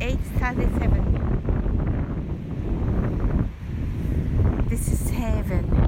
837. This is heaven.